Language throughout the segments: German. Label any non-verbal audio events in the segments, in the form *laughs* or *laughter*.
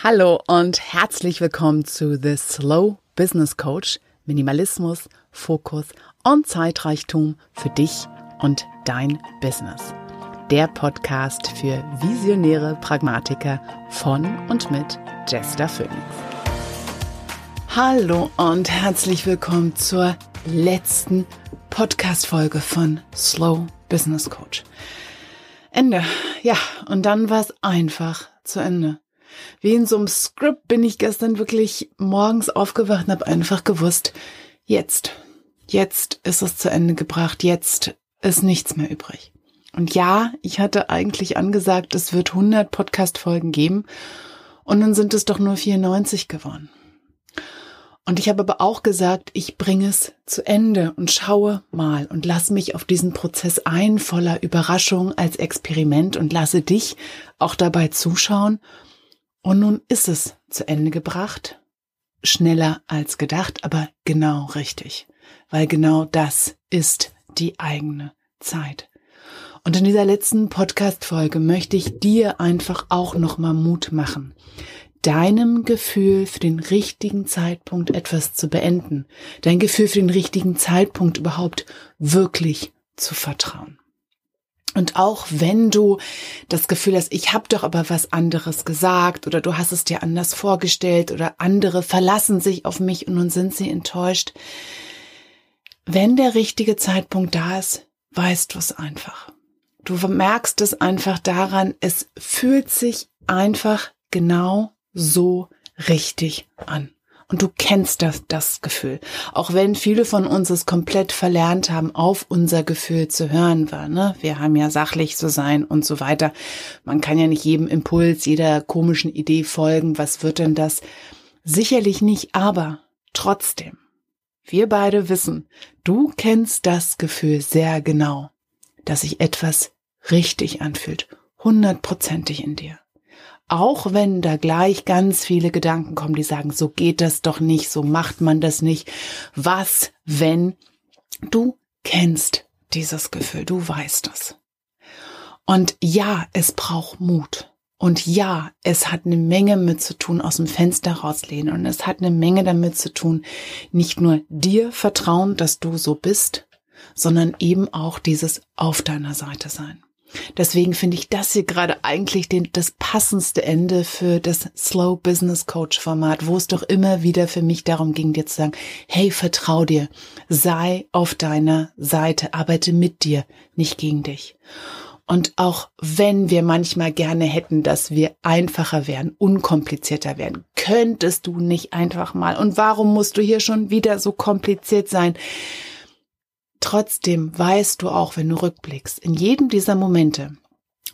Hallo und herzlich willkommen zu The Slow Business Coach. Minimalismus, Fokus und Zeitreichtum für dich und dein Business. Der Podcast für visionäre Pragmatiker von und mit Jester Phoenix. Hallo und herzlich willkommen zur letzten Podcast-Folge von Slow Business Coach. Ende. Ja, und dann war es einfach zu Ende. Wie in so einem Skript bin ich gestern wirklich morgens aufgewacht und habe einfach gewusst, jetzt, jetzt ist es zu Ende gebracht, jetzt ist nichts mehr übrig. Und ja, ich hatte eigentlich angesagt, es wird 100 Podcast-Folgen geben und dann sind es doch nur 94 geworden. Und ich habe aber auch gesagt, ich bringe es zu Ende und schaue mal und lass mich auf diesen Prozess ein, voller Überraschung als Experiment und lasse dich auch dabei zuschauen und nun ist es zu Ende gebracht. Schneller als gedacht, aber genau richtig. Weil genau das ist die eigene Zeit. Und in dieser letzten Podcast-Folge möchte ich dir einfach auch nochmal Mut machen, deinem Gefühl für den richtigen Zeitpunkt etwas zu beenden, dein Gefühl für den richtigen Zeitpunkt überhaupt wirklich zu vertrauen. Und auch wenn du das Gefühl hast, ich habe doch aber was anderes gesagt oder du hast es dir anders vorgestellt oder andere verlassen sich auf mich und nun sind sie enttäuscht. Wenn der richtige Zeitpunkt da ist, weißt du es einfach. Du merkst es einfach daran, es fühlt sich einfach genau so richtig an. Und du kennst das, das Gefühl. Auch wenn viele von uns es komplett verlernt haben, auf unser Gefühl zu hören war. Ne? Wir haben ja sachlich zu sein und so weiter. Man kann ja nicht jedem Impuls, jeder komischen Idee folgen. Was wird denn das? Sicherlich nicht, aber trotzdem. Wir beide wissen, du kennst das Gefühl sehr genau, dass sich etwas richtig anfühlt. Hundertprozentig in dir. Auch wenn da gleich ganz viele Gedanken kommen, die sagen, so geht das doch nicht, so macht man das nicht. Was, wenn du kennst dieses Gefühl, du weißt es. Und ja, es braucht Mut. Und ja, es hat eine Menge mit zu tun, aus dem Fenster rauslehnen. Und es hat eine Menge damit zu tun, nicht nur dir vertrauen, dass du so bist, sondern eben auch dieses auf deiner Seite sein. Deswegen finde ich das hier gerade eigentlich den, das passendste Ende für das Slow Business Coach Format, wo es doch immer wieder für mich darum ging, dir zu sagen, hey, vertrau dir, sei auf deiner Seite, arbeite mit dir, nicht gegen dich. Und auch wenn wir manchmal gerne hätten, dass wir einfacher werden, unkomplizierter werden, könntest du nicht einfach mal. Und warum musst du hier schon wieder so kompliziert sein? Trotzdem weißt du auch, wenn du rückblickst, in jedem dieser Momente,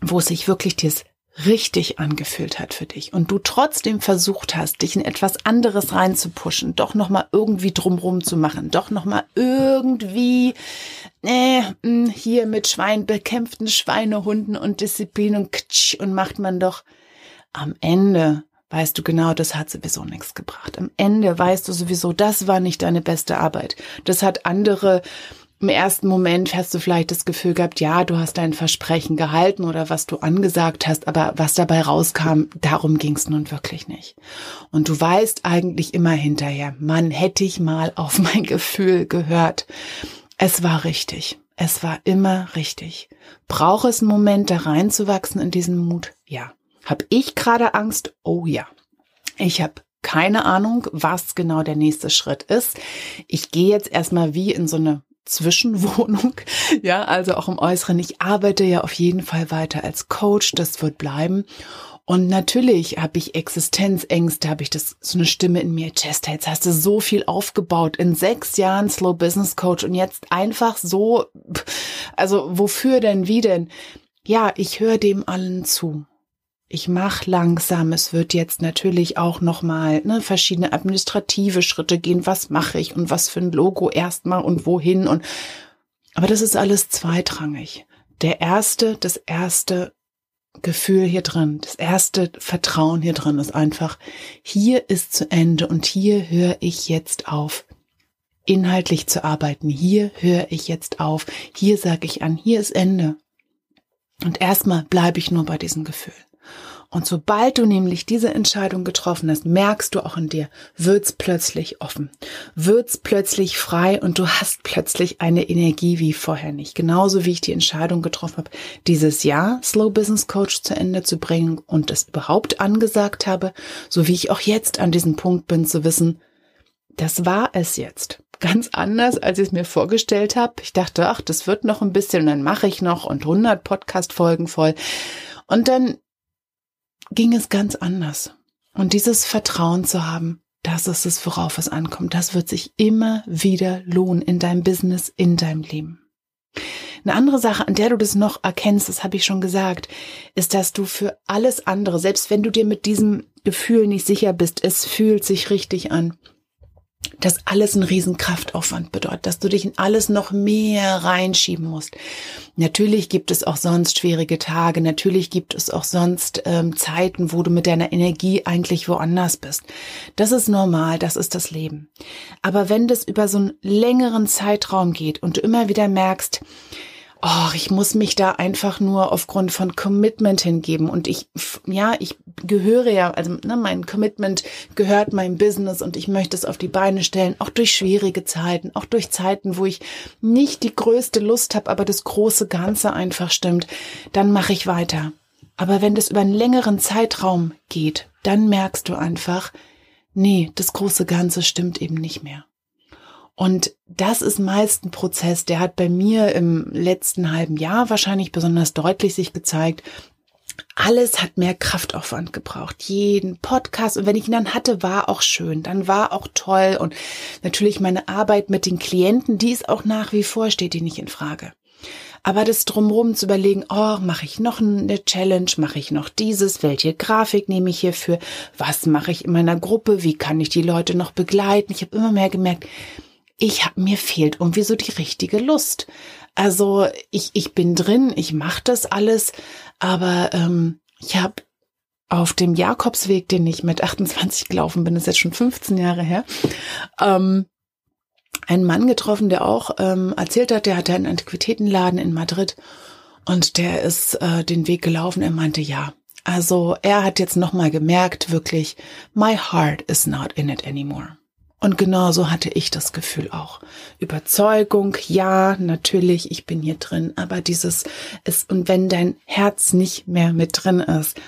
wo es sich wirklich dir richtig angefühlt hat für dich und du trotzdem versucht hast, dich in etwas anderes reinzupuschen, doch nochmal irgendwie drumrum zu machen, doch nochmal irgendwie äh, hier mit Schwein bekämpften Schweinehunden und Disziplin und Ktsch und macht man doch am Ende weißt du genau, das hat sowieso nichts gebracht. Am Ende weißt du sowieso, das war nicht deine beste Arbeit. Das hat andere im ersten Moment hast du vielleicht das Gefühl gehabt, ja, du hast dein Versprechen gehalten oder was du angesagt hast, aber was dabei rauskam, darum ging es nun wirklich nicht. Und du weißt eigentlich immer hinterher, Mann, hätte ich mal *laughs* auf mein Gefühl gehört. Es war richtig. Es war immer richtig. Brauche es einen Moment, da reinzuwachsen in diesen Mut? Ja. Hab ich gerade Angst? Oh ja. Ich habe keine Ahnung, was genau der nächste Schritt ist. Ich gehe jetzt erstmal wie in so eine Zwischenwohnung. *laughs* Ja, also auch im Äußeren. Ich arbeite ja auf jeden Fall weiter als Coach. Das wird bleiben. Und natürlich habe ich Existenzängste, habe ich das so eine Stimme in mir. Chester, jetzt hast du so viel aufgebaut in sechs Jahren Slow Business Coach und jetzt einfach so, *laughs* also wofür denn, wie denn? Ja, ich höre dem allen zu ich mache langsam. Es wird jetzt natürlich auch nochmal ne, verschiedene administrative Schritte gehen. Was mache ich und was für ein Logo erstmal und wohin und aber das ist alles zweitrangig. Der erste, das erste Gefühl hier drin, das erste Vertrauen hier drin ist einfach, hier ist zu Ende und hier höre ich jetzt auf, inhaltlich zu arbeiten. Hier höre ich jetzt auf. Hier sage ich an, hier ist Ende. Und erstmal bleibe ich nur bei diesem Gefühl. Und sobald du nämlich diese Entscheidung getroffen hast, merkst du auch in dir, wird's plötzlich offen, wird's plötzlich frei und du hast plötzlich eine Energie wie vorher nicht. Genauso wie ich die Entscheidung getroffen habe, dieses Jahr Slow Business Coach zu Ende zu bringen und es überhaupt angesagt habe, so wie ich auch jetzt an diesem Punkt bin zu wissen, das war es jetzt. Ganz anders, als ich es mir vorgestellt habe. Ich dachte, ach, das wird noch ein bisschen, dann mache ich noch und 100 Podcast-Folgen voll. Und dann ging es ganz anders. Und dieses Vertrauen zu haben, das ist es, worauf es ankommt. Das wird sich immer wieder lohnen in deinem Business, in deinem Leben. Eine andere Sache, an der du das noch erkennst, das habe ich schon gesagt, ist, dass du für alles andere, selbst wenn du dir mit diesem Gefühl nicht sicher bist, es fühlt sich richtig an, dass alles ein Riesenkraftaufwand bedeutet, dass du dich in alles noch mehr reinschieben musst. Natürlich gibt es auch sonst schwierige Tage, natürlich gibt es auch sonst ähm, Zeiten, wo du mit deiner Energie eigentlich woanders bist. Das ist normal, das ist das Leben. Aber wenn das über so einen längeren Zeitraum geht und du immer wieder merkst, oh, ich muss mich da einfach nur aufgrund von Commitment hingeben. Und ich, ja, ich gehöre ja, also ne, mein Commitment gehört meinem Business und ich möchte es auf die Beine stellen, auch durch schwierige Zeiten, auch durch Zeiten, wo ich nicht die größte Lust habe, aber das große Ganze einfach stimmt, dann mache ich weiter. Aber wenn das über einen längeren Zeitraum geht, dann merkst du einfach, nee, das große Ganze stimmt eben nicht mehr. Und das ist meist ein Prozess, der hat bei mir im letzten halben Jahr wahrscheinlich besonders deutlich sich gezeigt. Alles hat mehr Kraftaufwand gebraucht. Jeden Podcast. Und wenn ich ihn dann hatte, war auch schön. Dann war auch toll. Und natürlich meine Arbeit mit den Klienten, die ist auch nach wie vor, steht die nicht in Frage. Aber das drumherum zu überlegen, oh, mache ich noch eine Challenge, mache ich noch dieses, welche Grafik nehme ich hierfür, was mache ich in meiner Gruppe, wie kann ich die Leute noch begleiten. Ich habe immer mehr gemerkt, ich hab, mir fehlt irgendwie so die richtige Lust. Also ich, ich bin drin, ich mache das alles, aber ähm, ich habe auf dem Jakobsweg, den ich mit 28 gelaufen bin, ist jetzt schon 15 Jahre her, ähm, einen Mann getroffen, der auch ähm, erzählt hat, der hatte einen Antiquitätenladen in Madrid und der ist äh, den Weg gelaufen. Er meinte, ja, also er hat jetzt nochmal gemerkt, wirklich, my heart is not in it anymore. Und genauso hatte ich das Gefühl auch. Überzeugung, ja, natürlich, ich bin hier drin, aber dieses ist, und wenn dein Herz nicht mehr mit drin ist,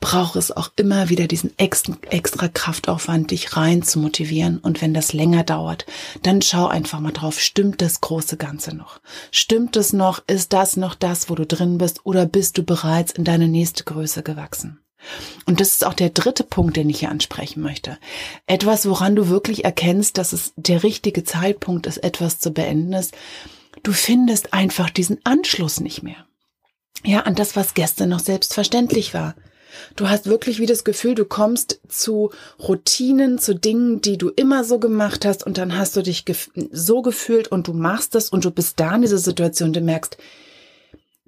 braucht es auch immer wieder diesen extra, extra Kraftaufwand, dich rein zu motivieren. Und wenn das länger dauert, dann schau einfach mal drauf, stimmt das große Ganze noch? Stimmt es noch? Ist das noch das, wo du drin bist? Oder bist du bereits in deine nächste Größe gewachsen? Und das ist auch der dritte Punkt, den ich hier ansprechen möchte. Etwas, woran du wirklich erkennst, dass es der richtige Zeitpunkt ist, etwas zu beenden ist. Du findest einfach diesen Anschluss nicht mehr. Ja, an das, was gestern noch selbstverständlich war. Du hast wirklich wie das Gefühl, du kommst zu Routinen, zu Dingen, die du immer so gemacht hast und dann hast du dich so gefühlt und du machst das und du bist da in dieser Situation, du merkst,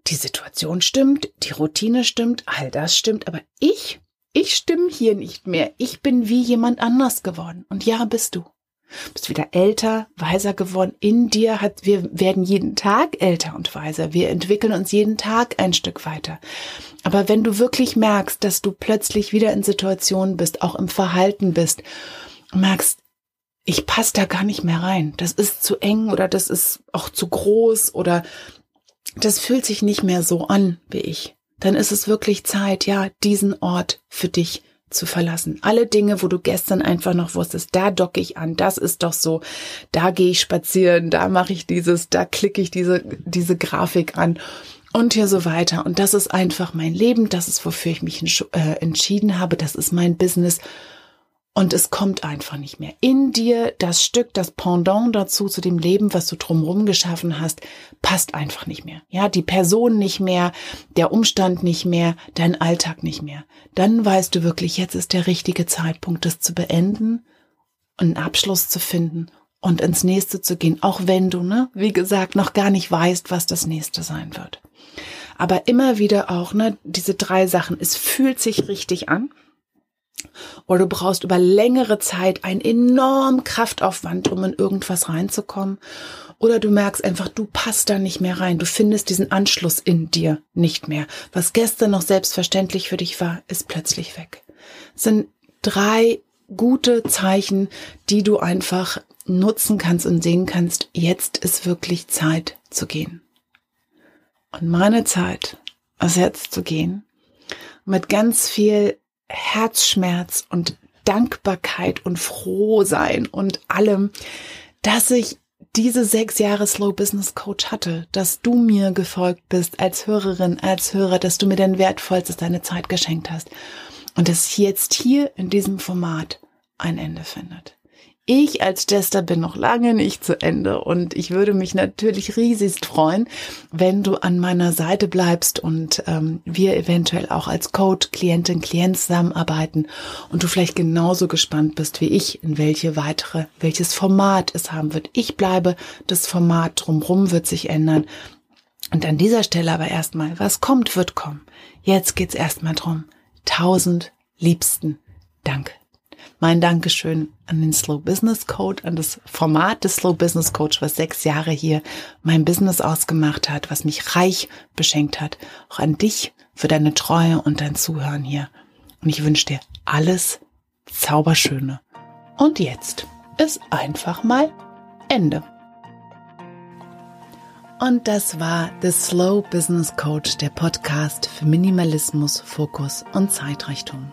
die Situation stimmt, die Routine stimmt, all das stimmt, aber ich, ich stimme hier nicht mehr. Ich bin wie jemand anders geworden. Und ja, bist du. Bist wieder älter, weiser geworden. In dir hat, wir werden jeden Tag älter und weiser. Wir entwickeln uns jeden Tag ein Stück weiter. Aber wenn du wirklich merkst, dass du plötzlich wieder in Situationen bist, auch im Verhalten bist, merkst, ich passe da gar nicht mehr rein. Das ist zu eng oder das ist auch zu groß oder das fühlt sich nicht mehr so an wie ich, dann ist es wirklich Zeit, ja, diesen Ort für dich zu verlassen. Alle Dinge, wo du gestern einfach noch wusstest, da docke ich an, das ist doch so, da gehe ich spazieren, da mache ich dieses, da klicke ich diese, diese Grafik an und hier so weiter. Und das ist einfach mein Leben, das ist, wofür ich mich äh, entschieden habe, das ist mein Business und es kommt einfach nicht mehr. In dir das Stück, das Pendant dazu, zu dem Leben, was du drumherum geschaffen hast, passt einfach nicht mehr. Ja, die Person nicht mehr, der Umstand nicht mehr, dein Alltag nicht mehr. Dann weißt du wirklich, jetzt ist der richtige Zeitpunkt, das zu beenden, einen Abschluss zu finden und ins nächste zu gehen, auch wenn du, ne, wie gesagt, noch gar nicht weißt, was das nächste sein wird. Aber immer wieder auch, ne, diese drei Sachen. Es fühlt sich richtig an oder du brauchst über längere Zeit einen enormen Kraftaufwand, um in irgendwas reinzukommen oder du merkst einfach, du passt da nicht mehr rein, du findest diesen Anschluss in dir nicht mehr. Was gestern noch selbstverständlich für dich war, ist plötzlich weg. Das sind drei gute Zeichen, die du einfach nutzen kannst und sehen kannst, jetzt ist wirklich Zeit zu gehen. Und meine Zeit ist jetzt zu gehen. Mit ganz viel Herzschmerz und Dankbarkeit und Frohsein und allem, dass ich diese sechs Jahre Slow Business Coach hatte, dass du mir gefolgt bist als Hörerin, als Hörer, dass du mir dein wertvollstes deine Zeit geschenkt hast und es jetzt hier in diesem Format ein Ende findet. Ich als Jester bin noch lange nicht zu Ende und ich würde mich natürlich riesigst freuen, wenn du an meiner Seite bleibst und ähm, wir eventuell auch als Coach, Klientin, Klient zusammenarbeiten und du vielleicht genauso gespannt bist wie ich, in welche weitere, welches Format es haben wird. Ich bleibe, das Format drumrum wird sich ändern. Und an dieser Stelle aber erstmal, was kommt, wird kommen. Jetzt geht's erstmal drum. Tausend liebsten Dank mein Dankeschön an den Slow Business Coach, an das Format des Slow Business Coach, was sechs Jahre hier mein Business ausgemacht hat, was mich reich beschenkt hat. Auch an dich für deine Treue und dein Zuhören hier. Und ich wünsche dir alles Zauberschöne. Und jetzt ist einfach mal Ende. Und das war The Slow Business Coach, der Podcast für Minimalismus, Fokus und Zeitrichtung.